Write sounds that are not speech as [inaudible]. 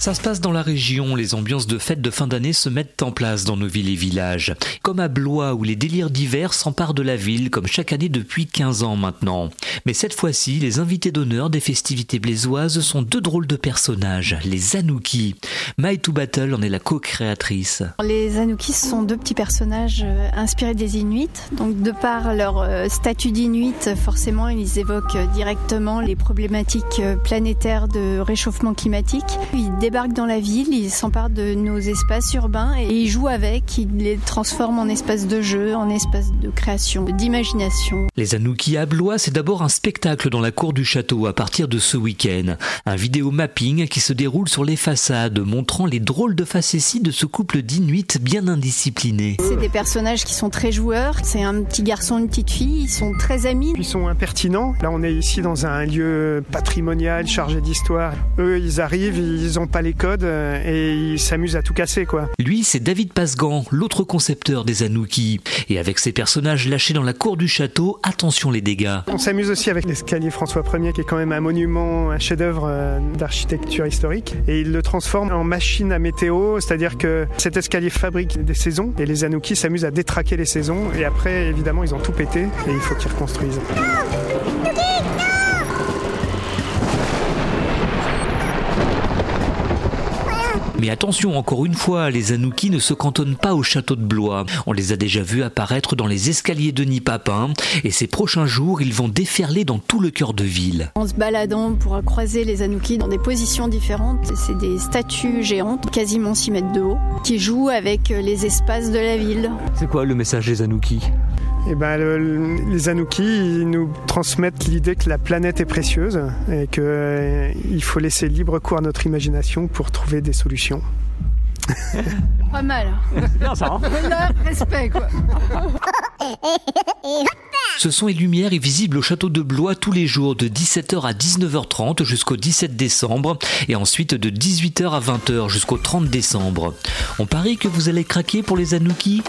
Ça se passe dans la région, les ambiances de fêtes de fin d'année se mettent en place dans nos villes et villages. Comme à Blois où les délires d'hiver s'emparent de la ville comme chaque année depuis 15 ans maintenant. Mais cette fois-ci, les invités d'honneur des festivités blésoises sont deux drôles de personnages, les Anouki. My to Battle en est la co-créatrice. Les Anouki sont deux petits personnages euh, inspirés des Inuits. Donc de par leur euh, statut d'Inuit, forcément ils évoquent directement les problématiques euh, planétaires de réchauffement climatique. Débarquent dans la ville, ils s'emparent de nos espaces urbains et ils jouent avec, ils les transforment en espaces de jeu, en espaces de création, d'imagination. Les Anouki à Blois, c'est d'abord un spectacle dans la cour du château à partir de ce week-end. Un vidéo mapping qui se déroule sur les façades, montrant les drôles de facéties de ce couple d'Inuits bien indisciplinés. C'est des personnages qui sont très joueurs, c'est un petit garçon, une petite fille, ils sont très amis. Ils sont impertinents. Là, on est ici dans un lieu patrimonial, chargé d'histoire. Eux, ils arrivent, ils ont pas les codes euh, et ils s'amusent à tout casser quoi. Lui, c'est David Pasgan, l'autre concepteur des Anouki. Et avec ses personnages lâchés dans la cour du château, attention les dégâts. On s'amuse aussi avec l'escalier François Ier qui est quand même un monument, un chef-d'œuvre euh, d'architecture historique et il le transforme en machine à météo, c'est-à-dire que cet escalier fabrique des saisons et les Anouki s'amusent à détraquer les saisons et après évidemment ils ont tout pété et il faut qu'ils reconstruisent. Mais attention, encore une fois, les Anouki ne se cantonnent pas au château de Blois. On les a déjà vus apparaître dans les escaliers de Nipapin et ces prochains jours, ils vont déferler dans tout le cœur de ville. En se baladant, on pourra croiser les Anouki dans des positions différentes. C'est des statues géantes, quasiment 6 mètres de haut, qui jouent avec les espaces de la ville. C'est quoi le message des Anouki? Et ben, le- les Anouki ils nous transmettent l'idée que la planète est précieuse et qu'il il faut laisser libre cours à notre imagination pour trouver des solutions. [laughs] Pas mal. Bien ça, hein [laughs] respect quoi. Ce son et lumière est visible au château de Blois tous les jours de 17h à 19h30 jusqu'au 17 décembre et ensuite de 18h à 20h jusqu'au 30 décembre. On parie que vous allez craquer pour les Anouki?